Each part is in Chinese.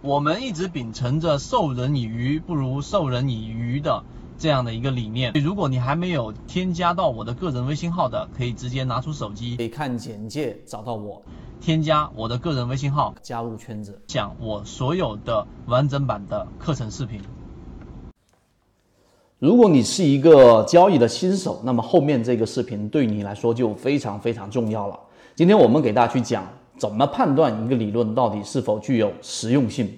我们一直秉承着授人以鱼不如授人以渔的这样的一个理念。如果你还没有添加到我的个人微信号的，可以直接拿出手机，可以看简介找到我，添加我的个人微信号，加入圈子，讲我所有的完整版的课程视频。如果你是一个交易的新手，那么后面这个视频对你来说就非常非常重要了。今天我们给大家去讲。怎么判断一个理论到底是否具有实用性？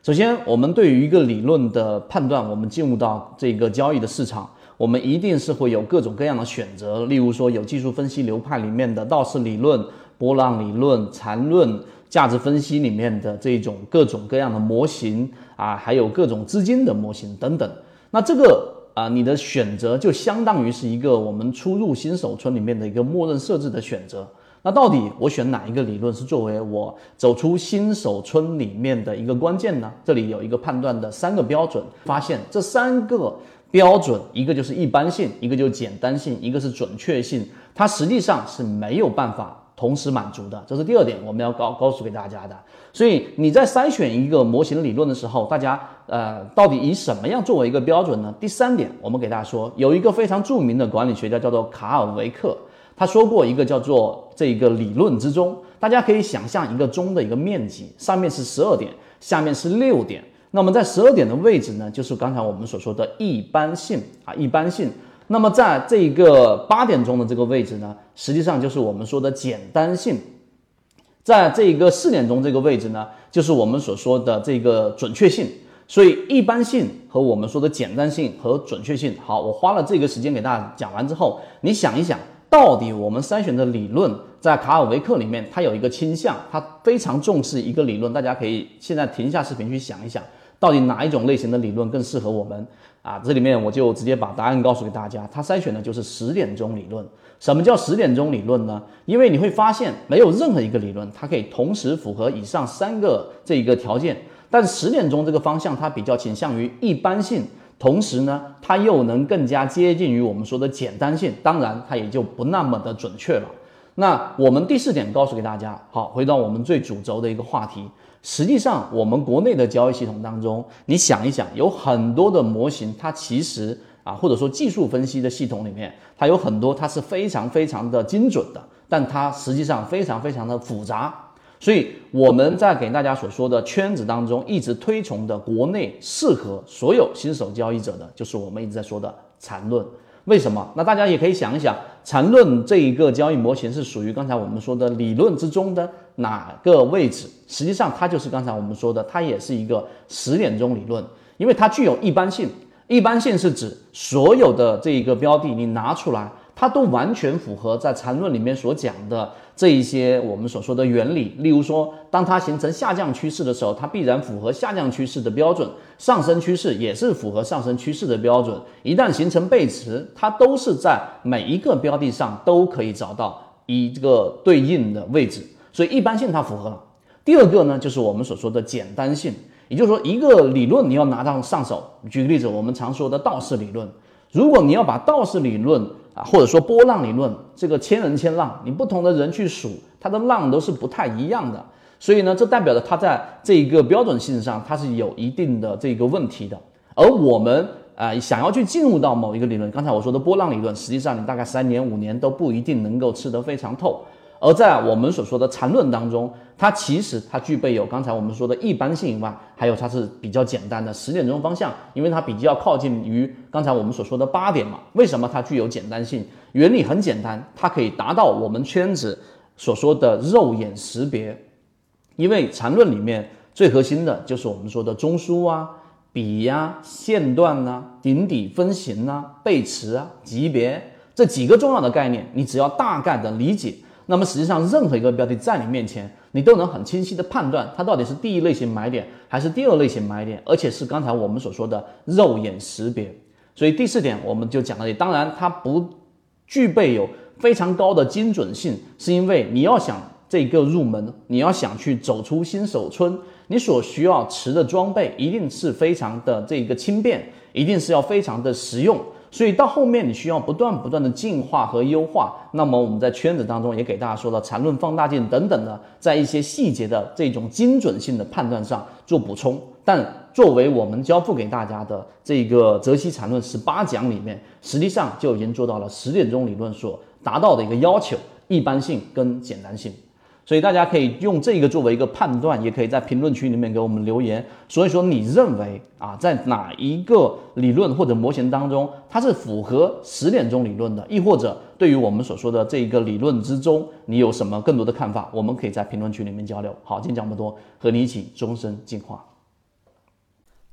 首先，我们对于一个理论的判断，我们进入到这个交易的市场，我们一定是会有各种各样的选择。例如说，有技术分析流派里面的道氏理论、波浪理论、缠论、价值分析里面的这种各种各样的模型啊，还有各种资金的模型等等。那这个啊，你的选择就相当于是一个我们初入新手村里面的一个默认设置的选择。那到底我选哪一个理论是作为我走出新手村里面的一个关键呢？这里有一个判断的三个标准，发现这三个标准，一个就是一般性，一个就是简单性，一个是准确性，它实际上是没有办法同时满足的。这是第二点，我们要告告诉给大家的。所以你在筛选一个模型理论的时候，大家呃到底以什么样作为一个标准呢？第三点，我们给大家说，有一个非常著名的管理学家叫做卡尔维克。他说过一个叫做这个理论之中，大家可以想象一个钟的一个面积，上面是十二点，下面是六点。那么在十二点的位置呢，就是刚才我们所说的一般性啊，一般性。那么在这个八点钟的这个位置呢，实际上就是我们说的简单性。在这个四点钟这个位置呢，就是我们所说的这个准确性。所以一般性和我们说的简单性和准确性，好，我花了这个时间给大家讲完之后，你想一想。到底我们筛选的理论在卡尔维克里面，它有一个倾向，它非常重视一个理论。大家可以现在停下视频去想一想，到底哪一种类型的理论更适合我们啊？这里面我就直接把答案告诉给大家，它筛选的就是十点钟理论。什么叫十点钟理论呢？因为你会发现，没有任何一个理论它可以同时符合以上三个这一个条件，但十点钟这个方向它比较倾向于一般性。同时呢，它又能更加接近于我们说的简单性，当然它也就不那么的准确了。那我们第四点告诉给大家，好，回到我们最主轴的一个话题。实际上，我们国内的交易系统当中，你想一想，有很多的模型，它其实啊，或者说技术分析的系统里面，它有很多它是非常非常的精准的，但它实际上非常非常的复杂。所以我们在给大家所说的圈子当中，一直推崇的国内适合所有新手交易者的，就是我们一直在说的缠论。为什么？那大家也可以想一想，缠论这一个交易模型是属于刚才我们说的理论之中的哪个位置？实际上，它就是刚才我们说的，它也是一个十点钟理论，因为它具有一般性。一般性是指所有的这一个标的，你拿出来。它都完全符合在缠论里面所讲的这一些我们所说的原理。例如说，当它形成下降趋势的时候，它必然符合下降趋势的标准；上升趋势也是符合上升趋势的标准。一旦形成背驰，它都是在每一个标的上都可以找到一个对应的位置。所以一般性它符合了。第二个呢，就是我们所说的简单性，也就是说，一个理论你要拿到上手。举个例子，我们常说的道氏理论，如果你要把道氏理论或者说波浪理论，这个千人千浪，你不同的人去数，它的浪都是不太一样的。所以呢，这代表着它在这一个标准性上，它是有一定的这个问题的。而我们啊，想要去进入到某一个理论，刚才我说的波浪理论，实际上你大概三年五年都不一定能够吃得非常透。而在我们所说的缠论当中，它其实它具备有刚才我们说的一般性以外，还有它是比较简单的十点钟方向，因为它比较靠近于刚才我们所说的八点嘛。为什么它具有简单性？原理很简单，它可以达到我们圈子所说的肉眼识别。因为缠论里面最核心的就是我们说的中枢啊、笔呀、线段呐、顶底分型呐、背驰啊、级别这几个重要的概念，你只要大概的理解。那么实际上，任何一个标的在你面前，你都能很清晰的判断它到底是第一类型买点还是第二类型买点，而且是刚才我们所说的肉眼识别。所以第四点，我们就讲到这里。当然，它不具备有非常高的精准性，是因为你要想这个入门，你要想去走出新手村，你所需要持的装备一定是非常的这个轻便，一定是要非常的实用。所以到后面你需要不断不断的进化和优化。那么我们在圈子当中也给大家说了缠论放大镜等等的，在一些细节的这种精准性的判断上做补充。但作为我们交付给大家的这个泽西缠论十八讲里面，实际上就已经做到了十点钟理论所达到的一个要求：一般性跟简单性。所以大家可以用这个作为一个判断，也可以在评论区里面给我们留言。所以说，你认为啊，在哪一个理论或者模型当中，它是符合十点钟理论的？亦或者对于我们所说的这一个理论之中，你有什么更多的看法？我们可以在评论区里面交流。好，今天讲这么多，和你一起终身进化。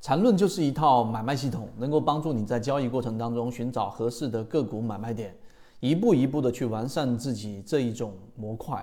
缠论就是一套买卖系统，能够帮助你在交易过程当中寻找合适的个股买卖点，一步一步的去完善自己这一种模块。